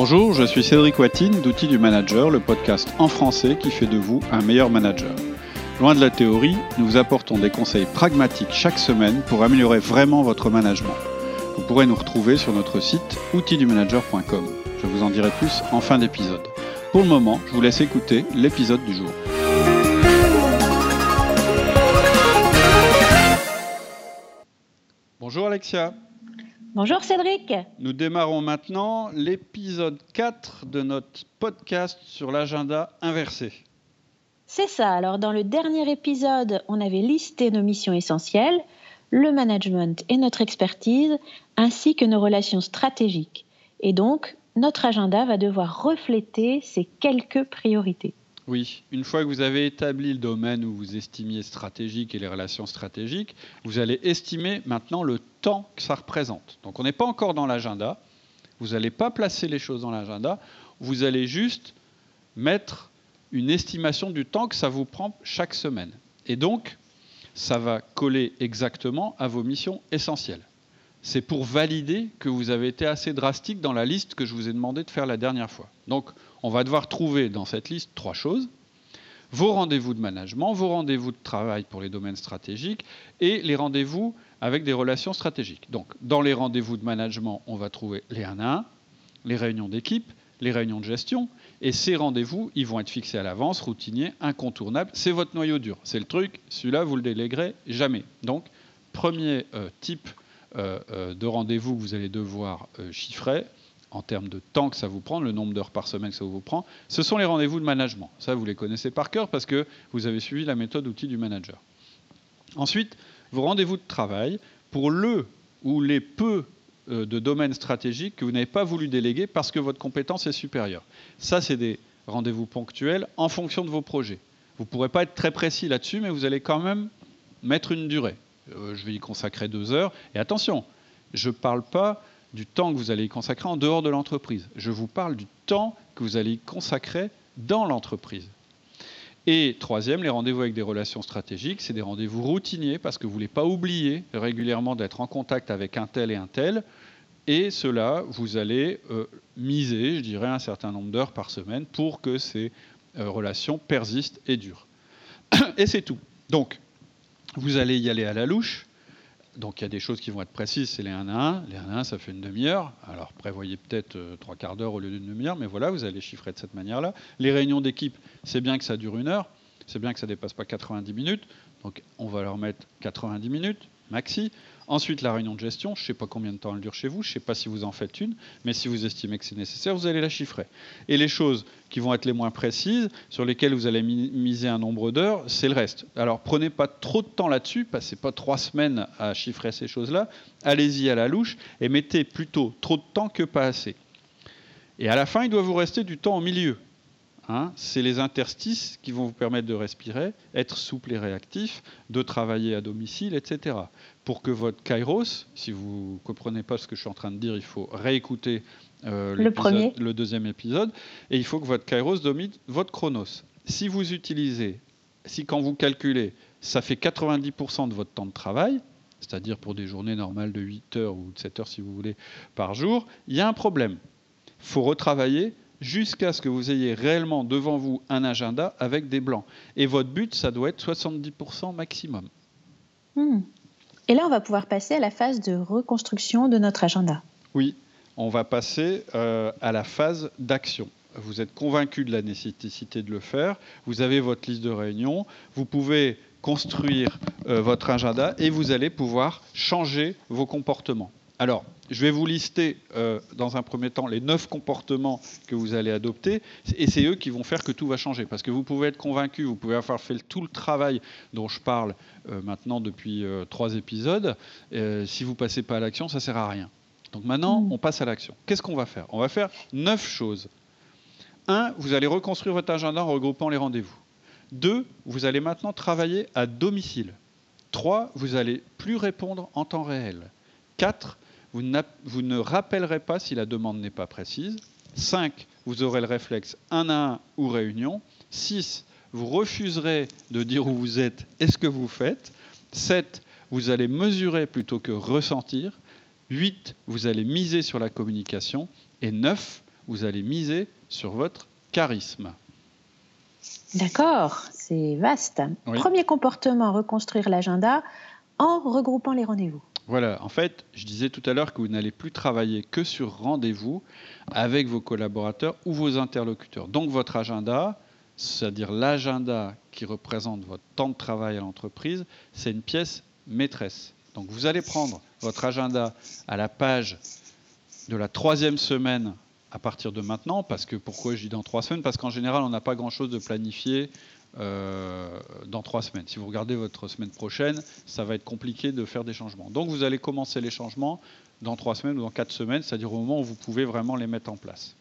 Bonjour, je suis Cédric Watine d'Outils du Manager, le podcast en français qui fait de vous un meilleur manager. Loin de la théorie, nous vous apportons des conseils pragmatiques chaque semaine pour améliorer vraiment votre management. Vous pourrez nous retrouver sur notre site outildumanager.com. Je vous en dirai plus en fin d'épisode. Pour le moment, je vous laisse écouter l'épisode du jour. Bonjour Alexia. Bonjour Cédric. Nous démarrons maintenant l'épisode 4 de notre podcast sur l'agenda inversé. C'est ça. Alors dans le dernier épisode, on avait listé nos missions essentielles, le management et notre expertise, ainsi que nos relations stratégiques. Et donc, notre agenda va devoir refléter ces quelques priorités. Oui, une fois que vous avez établi le domaine où vous estimiez stratégique et les relations stratégiques, vous allez estimer maintenant le temps que ça représente. Donc on n'est pas encore dans l'agenda, vous n'allez pas placer les choses dans l'agenda, vous allez juste mettre une estimation du temps que ça vous prend chaque semaine. Et donc, ça va coller exactement à vos missions essentielles. C'est pour valider que vous avez été assez drastique dans la liste que je vous ai demandé de faire la dernière fois. Donc, on va devoir trouver dans cette liste trois choses. Vos rendez-vous de management, vos rendez-vous de travail pour les domaines stratégiques et les rendez-vous avec des relations stratégiques. Donc, dans les rendez-vous de management, on va trouver les 1 à 1, les réunions d'équipe, les réunions de gestion. Et ces rendez-vous, ils vont être fixés à l'avance, routiniers, incontournables. C'est votre noyau dur. C'est le truc. Celui-là, vous le déléguerez jamais. Donc, premier euh, type de rendez-vous que vous allez devoir chiffrer, en termes de temps que ça vous prend, le nombre d'heures par semaine que ça vous prend, ce sont les rendez-vous de management. Ça, vous les connaissez par cœur parce que vous avez suivi la méthode outil du manager. Ensuite, vos rendez-vous de travail pour le ou les peu euh, de domaines stratégiques que vous n'avez pas voulu déléguer parce que votre compétence est supérieure. Ça, c'est des rendez-vous ponctuels en fonction de vos projets. Vous ne pourrez pas être très précis là-dessus, mais vous allez quand même mettre une durée. Euh, je vais y consacrer deux heures. Et attention, je ne parle pas du temps que vous allez y consacrer en dehors de l'entreprise. Je vous parle du temps que vous allez y consacrer dans l'entreprise. Et troisième, les rendez-vous avec des relations stratégiques, c'est des rendez-vous routiniers parce que vous ne voulez pas oublier régulièrement d'être en contact avec un tel et un tel. Et cela, vous allez euh, miser, je dirais, un certain nombre d'heures par semaine pour que ces euh, relations persistent et durent. Et c'est tout. Donc, vous allez y aller à la louche. Donc il y a des choses qui vont être précises, c'est les 1 à 1. Les 1 à 1, ça fait une demi-heure. Alors prévoyez peut-être euh, trois quarts d'heure au lieu d'une demi-heure, mais voilà, vous allez chiffrer de cette manière-là. Les réunions d'équipe, c'est bien que ça dure une heure, c'est bien que ça ne dépasse pas 90 minutes. Donc on va leur mettre 90 minutes maxi. Ensuite, la réunion de gestion, je ne sais pas combien de temps elle dure chez vous, je ne sais pas si vous en faites une, mais si vous estimez que c'est nécessaire, vous allez la chiffrer. Et les choses qui vont être les moins précises, sur lesquelles vous allez miser un nombre d'heures, c'est le reste. Alors prenez pas trop de temps là-dessus, passez pas trois semaines à chiffrer ces choses-là, allez-y à la louche et mettez plutôt trop de temps que pas assez. Et à la fin, il doit vous rester du temps au milieu. Hein, c'est les interstices qui vont vous permettre de respirer, être souple et réactif, de travailler à domicile, etc. Pour que votre kairos, si vous ne comprenez pas ce que je suis en train de dire, il faut réécouter euh, le, le deuxième épisode, et il faut que votre kairos domine votre chronos. Si vous utilisez, si quand vous calculez, ça fait 90% de votre temps de travail, c'est-à-dire pour des journées normales de 8 heures ou de 7 heures si vous voulez par jour, il y a un problème. Il faut retravailler jusqu'à ce que vous ayez réellement devant vous un agenda avec des blancs. Et votre but, ça doit être 70% maximum. Hmm. Et là, on va pouvoir passer à la phase de reconstruction de notre agenda. Oui, on va passer euh, à la phase d'action. Vous êtes convaincu de la nécessité de le faire, vous avez votre liste de réunions, vous pouvez construire euh, votre agenda et vous allez pouvoir changer vos comportements. Alors, je vais vous lister euh, dans un premier temps les neuf comportements que vous allez adopter, et c'est eux qui vont faire que tout va changer. Parce que vous pouvez être convaincu, vous pouvez avoir fait tout le travail dont je parle euh, maintenant depuis euh, trois épisodes. si vous ne passez pas à l'action, ça ne sert à rien. Donc maintenant, mm. on passe à l'action. Qu'est-ce qu'on va faire? On va faire neuf choses. Un, vous allez reconstruire votre agenda en regroupant les rendez-vous. Deux, vous allez maintenant travailler à domicile. Trois, vous allez plus répondre en temps réel. Quatre, vous, ne rappellerez pas si la demande n'est pas précise. 5. Vous aurez le réflexe 1 à 1 ou réunion. 6. Vous refuserez de dire où vous êtes et ce que vous faites. 7. Vous allez mesurer plutôt que ressentir. 8. Vous allez miser sur la communication. Et 9. vous allez miser sur votre charisme. D'accord, c'est vaste. Premier comportement, reconstruire l'agenda en regroupant les rendez-vous. Voilà, en fait, je disais tout à l'heure que vous n'allez plus travailler que sur rendez-vous avec vos collaborateurs ou vos interlocuteurs. Donc votre agenda, c'est-à-dire l'agenda qui représente votre temps de travail à l'entreprise, c'est une pièce maîtresse. Donc vous allez prendre votre agenda à la page de la troisième semaine à partir de maintenant, parce que pourquoi je dis dans trois semaines? Parce qu'en général, on n'a pas grand-chose de planifié dans trois semaines. Si vous regardez votre semaine prochaine, ça va être compliqué de faire des changements. Donc vous allez commencer les changements dans trois semaines ou dans quatre semaines, c'est-à-dire au moment où vous pouvez vraiment les mettre en place.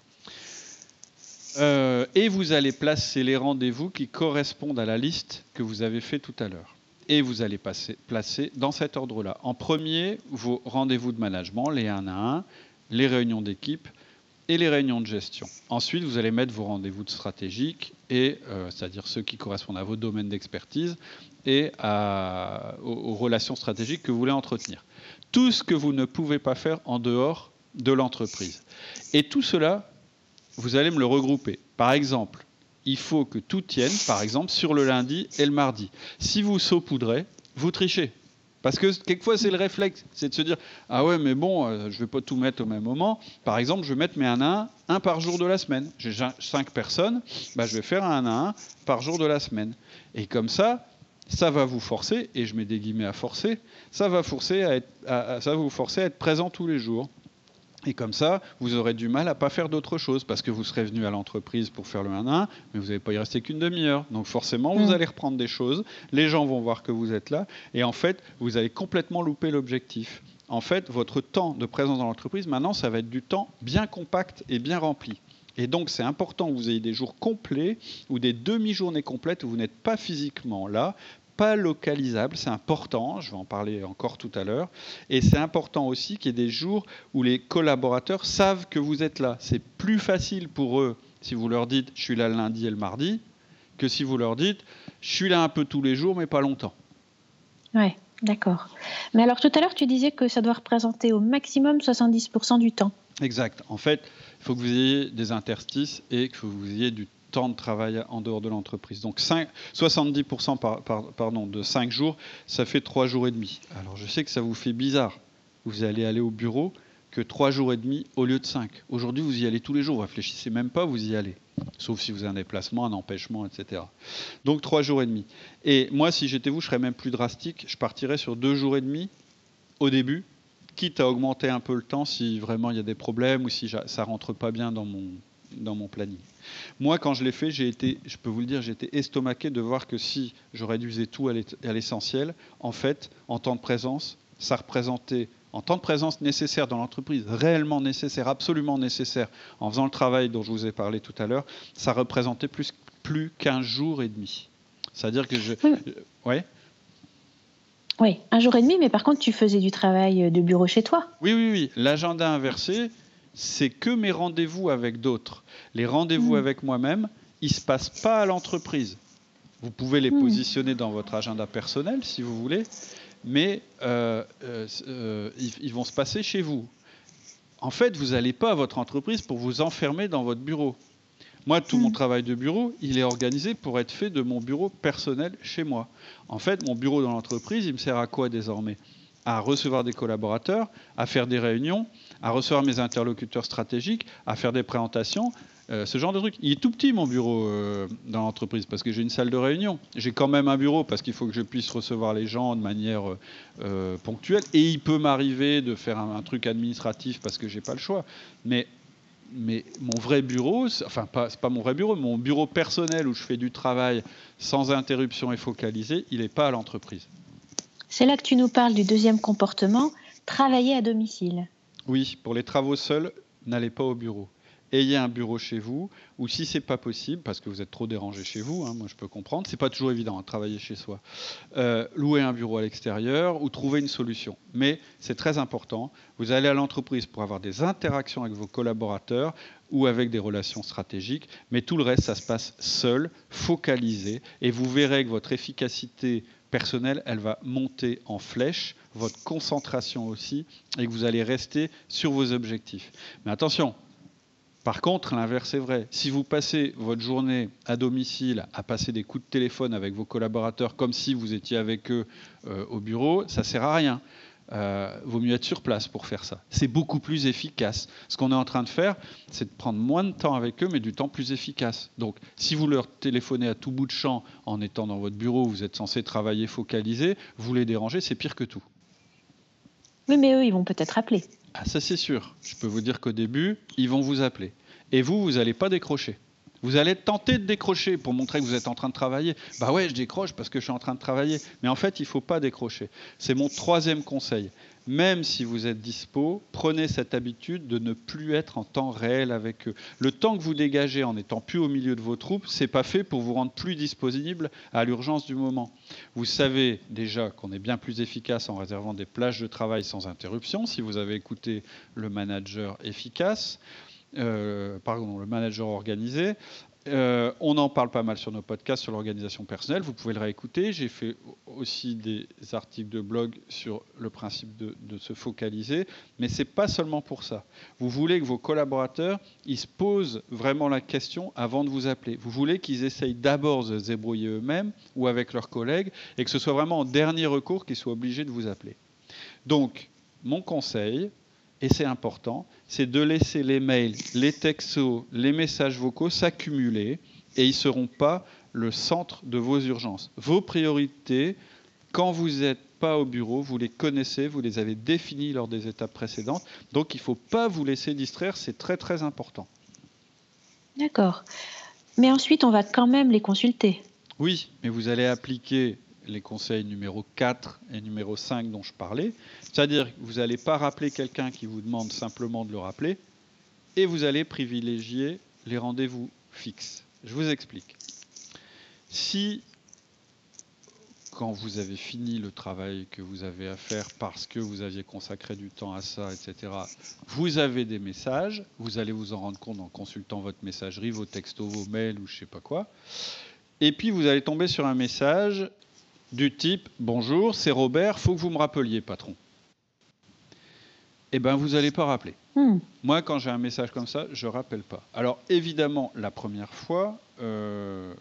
Euh, et vous allez placer les rendez-vous qui correspondent à la liste que vous avez fait tout à l'heure. Et vous allez placer dans cet ordre-là. En premier, vos rendez-vous de management, les 1 à 1, les réunions d'équipe, et les réunions de gestion. Ensuite, vous allez mettre vos rendez-vous de stratégique, et, euh, c'est-à-dire ceux qui correspondent à vos domaines d'expertise et aux, relations stratégiques que vous voulez entretenir. Tout ce que vous ne pouvez pas faire en dehors de l'entreprise. Et tout cela, vous allez me le regrouper. Par exemple, il faut que tout tienne, par exemple, sur le lundi et le mardi. Si vous saupoudrez, vous trichez. Parce que quelquefois, c'est le réflexe, c'est de se dire Ah ouais, mais bon, euh, je ne vais pas tout mettre au même moment. Par exemple, je vais mettre mes 1 à 1, un par jour de la semaine. J'ai 5 personnes, bah, je vais faire un 1 à 1 par jour de la semaine. Et comme ça, ça va vous forcer, et je mets des guillemets à forcer, ça va, forcer à ça va vous forcer à être présent tous les jours. Et comme ça, vous aurez du mal à pas faire d'autre chose parce que vous serez venu à l'entreprise pour faire le 1 1, mais vous n'allez pas y rester qu'une demi-heure. Donc forcément, vous mm. allez reprendre des choses, les gens vont voir que vous êtes là, et en fait, vous allez complètement louper l'objectif. En fait, votre temps de présence dans l'entreprise, maintenant, ça va être du temps bien compact et bien rempli. Et donc, c'est important que vous ayez des jours complets ou des demi-journées complètes où vous n'êtes pas physiquement là pas localisable, c'est important, je vais en parler encore tout à l'heure, et c'est important aussi qu'il y ait des jours où les collaborateurs savent que vous êtes là. C'est plus facile pour eux si vous leur dites je suis là le lundi et le mardi, que si vous leur dites je suis là un peu tous les jours mais pas longtemps. Oui, d'accord. Mais alors tout à l'heure tu disais que ça doit représenter au maximum 70% du temps. Exact. En fait, il faut que vous ayez des interstices et que vous ayez du de travail en dehors de l'entreprise. Donc 70% par, pardon, de 5 jours, ça fait 3 jours et demi. Alors je sais que ça vous fait bizarre. Vous allez aller au bureau que 3 jours et demi au lieu de 5. Aujourd'hui, vous y allez tous les jours. Vous réfléchissez même pas, vous y allez. Sauf si vous avez un déplacement, un empêchement, etc. Donc 3 jours et demi. Et moi, si j'étais vous, je serais même plus drastique. Je partirais sur 2 jours et demi au début, quitte à augmenter un peu le temps si vraiment il y a des problèmes ou si ça rentre pas bien dans mon, dans mon planning. Moi, quand je l'ai fait, j'ai été, je peux vous le dire, j'ai été estomaqué de voir que si je réduisais tout à l'essentiel, en fait, en temps de présence, ça représentait, en temps de présence nécessaire dans l'entreprise, réellement nécessaire, absolument nécessaire, en faisant le travail dont je vous ai parlé tout à l'heure, ça représentait plus, plus qu'un jour et demi. C'est-à-dire que je. Oui. Oui, un jour et demi, mais par contre, tu faisais du travail de bureau chez toi. Oui, oui, oui. L'agenda inversé, c'est que mes rendez-vous avec d'autres. Les rendez-vous hmm. avec moi-même, ils ne se passent pas à l'entreprise. Vous pouvez les hmm. positionner dans votre agenda personnel si vous voulez, mais euh, euh, euh, ils, vont se passer chez vous. En fait, vous n'allez pas à votre entreprise pour vous enfermer dans votre bureau. Moi, tout mon hmm. travail de bureau, il est organisé pour être fait de mon bureau personnel chez moi. En fait, mon bureau dans l'entreprise, il me sert à quoi désormais? À recevoir des collaborateurs, à faire des réunions, à recevoir mes interlocuteurs stratégiques, à faire des présentations, euh, ce genre de truc. Il est tout petit mon bureau euh, dans l'entreprise parce que j'ai une salle de réunion. J'ai quand même un bureau parce qu'il faut que je puisse recevoir les gens de manière euh, ponctuelle. Et il peut m'arriver de faire un, truc administratif parce que j'ai pas le choix. Mais mais mon vrai bureau, enfin pas, c'est pas mon vrai bureau, mon bureau personnel où je fais du travail sans interruption et focalisé, il n'est pas à l'entreprise. C'est là que tu nous parles du deuxième comportement, travailler à domicile. Oui, pour les travaux seuls, n'allez pas au bureau. Ayez un bureau chez vous, ou si c'est pas possible, parce que vous êtes trop dérangé chez vous, hein, moi je peux comprendre, c'est pas toujours évident de travailler chez soi. Euh, louer un bureau à l'extérieur ou trouver une solution. Mais c'est très important. Vous allez à l'entreprise pour avoir des interactions avec vos collaborateurs ou avec des relations stratégiques, mais tout le reste, ça se passe seul, focalisé, et vous verrez que votre efficacité personnelle, elle va monter en flèche votre concentration aussi, et que vous allez rester sur vos objectifs. Mais attention, Par contre, l'inverse est vrai. Si vous passez votre journée à domicile à passer des coups de téléphone avec vos collaborateurs comme si vous étiez avec eux euh, au bureau, ça ne sert à rien. Euh, vaut mieux être sur place pour faire ça. C'est beaucoup plus efficace. Ce qu'on est en train de faire, c'est de prendre moins de temps avec eux, mais du temps plus efficace. Donc, si vous leur téléphonez à tout bout de champ en étant dans votre bureau, vous êtes censé travailler focalisé, vous les dérangez, c'est pire que tout. Oui, mais eux, ils vont peut-être appeler. Ah, ça c'est sûr. Je peux vous dire qu'au début, ils vont vous appeler. Et vous, vous n'allez pas décrocher. Vous allez tenter de décrocher pour montrer que vous êtes en train de travailler. Bah ouais, je décroche parce que je suis en train de travailler. Mais en fait, il ne faut pas décrocher. C'est mon troisième conseil. Même si vous êtes dispo, prenez cette habitude de ne plus être en temps réel avec eux. Le temps que vous dégagez en n'étant plus au milieu de vos troupes, c'est pas fait pour vous rendre plus disponible à l'urgence du moment. Vous savez déjà qu'on est bien plus efficace en réservant des plages de travail sans interruption. Si vous avez écouté le manager efficace, euh, pardon, le manager organisé. Euh, on en parle pas mal sur nos podcasts sur l'organisation personnelle. Vous pouvez le réécouter. J'ai fait aussi des articles de blog sur le principe de, se focaliser. Mais ce n'est pas seulement pour ça. Vous voulez que vos collaborateurs ils se posent vraiment la question avant de vous appeler. Vous voulez qu'ils essayent d'abord de se débrouiller eux-mêmes ou avec leurs collègues et que ce soit vraiment en dernier recours qu'ils soient obligés de vous appeler. Donc, mon conseil, et c'est important, c'est de laisser les mails, les textos, les messages vocaux s'accumuler et ils ne seront pas le centre de vos urgences. Vos priorités, quand vous n'êtes pas au bureau, vous les connaissez, vous les avez définies lors des étapes précédentes, donc il ne faut pas vous laisser distraire, c'est très très important. D'accord. Mais ensuite, on va quand même les consulter. Oui, mais vous allez appliquer les conseils numéro 4 et numéro 5 dont je parlais. C'est-à-dire que vous n'allez pas rappeler quelqu'un qui vous demande simplement de le rappeler, et vous allez privilégier les rendez-vous fixes. Je vous explique. Si, quand vous avez fini le travail que vous avez à faire parce que vous aviez consacré du temps à ça, etc., vous avez des messages, vous allez vous en rendre compte en consultant votre messagerie, vos textos, vos mails ou je ne sais pas quoi. Et puis vous allez tomber sur un message du type Bonjour, c'est Robert, faut que vous me rappeliez, patron. Eh bien, vous n'allez pas rappeler. Hmm. Moi, quand j'ai un message comme ça, je ne rappelle pas. Alors, évidemment, la première fois, euh,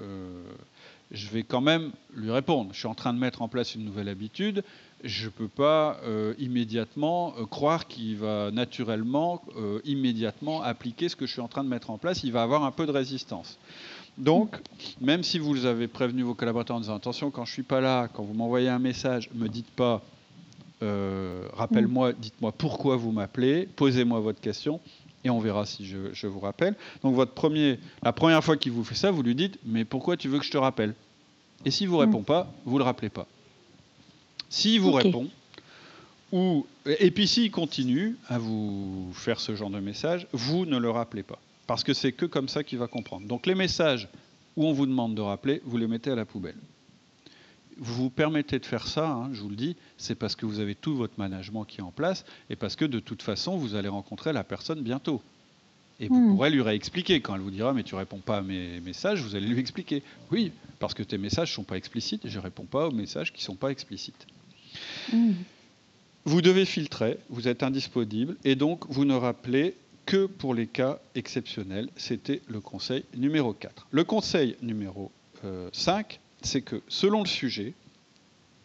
euh, je vais quand même lui répondre. Je suis en train de mettre en place une nouvelle habitude. Je ne peux pas euh, immédiatement croire qu'il va naturellement, immédiatement appliquer ce que je suis en train de mettre en place. Il va avoir un peu de résistance. Donc, même si vous avez prévenu vos collaborateurs en disant attention, quand je suis pas là, quand vous m'envoyez un message, me dites pas euh, rappelle-moi, dites-moi pourquoi vous m'appelez, posez-moi votre question et on verra si je, vous rappelle. Donc, votre premier, la première fois qu'il vous fait ça, vous lui dites mais pourquoi tu veux que je te rappelle? Et s'il vous mm. répond pas, vous le rappelez pas. S'il vous répond, ou et puis s'il continue à vous faire ce genre de message, vous ne le rappelez pas parce que c'est que comme ça qu'il va comprendre. Donc les messages où on vous demande de rappeler, vous les mettez à la poubelle. Vous vous permettez de faire ça, hein, je vous le dis, c'est parce que vous avez tout votre management qui est en place et parce que de toute façon, vous allez rencontrer la personne bientôt. Et vous hmm. pourrez lui réexpliquer. Quand elle vous dira, mais tu réponds pas à mes messages, vous allez lui expliquer. Oui, parce que tes messages ne sont pas explicites et je ne réponds pas aux messages qui ne sont pas explicites. Hmm. Vous devez filtrer, vous êtes indisponible et donc vous ne rappelez que pour les cas exceptionnels. C'était le conseil numéro 4. Le conseil numéro 5, euh, c'est que selon le sujet,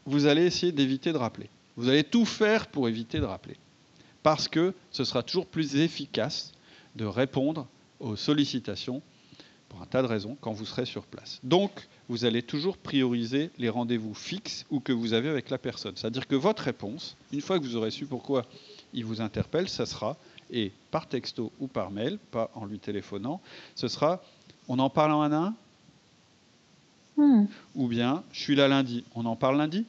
vous allez essayer d'éviter de rappeler. Vous allez tout faire pour éviter de rappeler. Parce que ce sera toujours plus efficace de répondre aux sollicitations pour un tas de raisons quand vous serez sur place. Donc, vous allez toujours prioriser les rendez-vous fixes ou que vous avez avec la personne. C'est-à-dire que votre réponse, une fois que vous aurez su pourquoi il vous interpelle, ça sera et par texto ou par mail, pas en lui téléphonant, ce sera on en parle en un à un? Hmm. Ou bien je suis là lundi, on en parle lundi?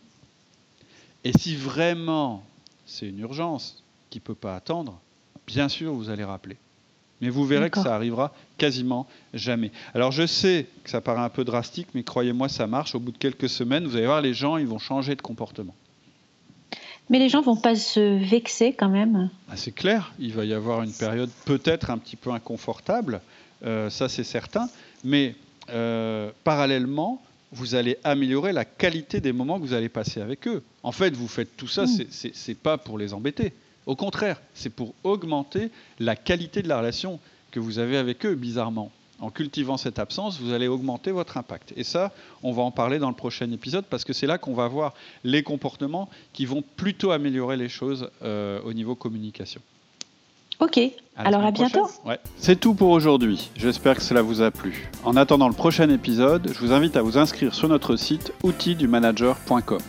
Et si vraiment c'est une urgence qui ne peut pas attendre, bien sûr vous allez rappeler. Mais vous verrez que ça arrivera quasiment jamais. Alors je sais que ça paraît un peu drastique, mais croyez-moi, ça marche. Au bout de quelques semaines, vous allez voir, les gens, ils vont changer de comportement. Mais les gens vont pas se vexer quand même. Ah, c'est clair, il va y avoir une période peut-être un petit peu inconfortable, euh, ça c'est certain, mais euh, parallèlement, vous allez améliorer la qualité des moments que vous allez passer avec eux. En fait, vous faites tout ça, mm. ce c'est pas pour les embêter. Au contraire, c'est pour augmenter la qualité de la relation que vous avez avec eux, bizarrement. En cultivant cette absence, vous allez augmenter votre impact. Et ça, on va en parler dans le prochain épisode parce que c'est là qu'on va voir les comportements qui vont plutôt améliorer les choses euh, au niveau communication. Ok, alors à bientôt. C'est tout pour aujourd'hui. J'espère que cela vous a plu. En attendant le prochain épisode, je vous invite à vous inscrire sur notre site outildumanager.com.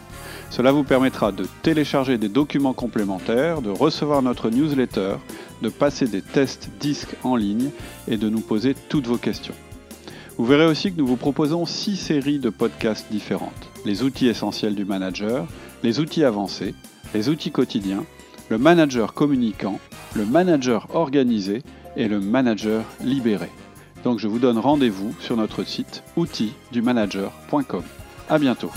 Cela vous permettra de télécharger des documents complémentaires, de recevoir notre newsletter, de passer des tests disques en ligne et de nous poser toutes vos questions. Vous verrez aussi que nous vous proposons six séries de podcasts différentes. Les outils essentiels du manager, les outils avancés, les outils quotidiens, le manager communicant, le manager organisé et le manager libéré. Donc je vous donne rendez-vous sur notre site outildumanager.com. À bientôt.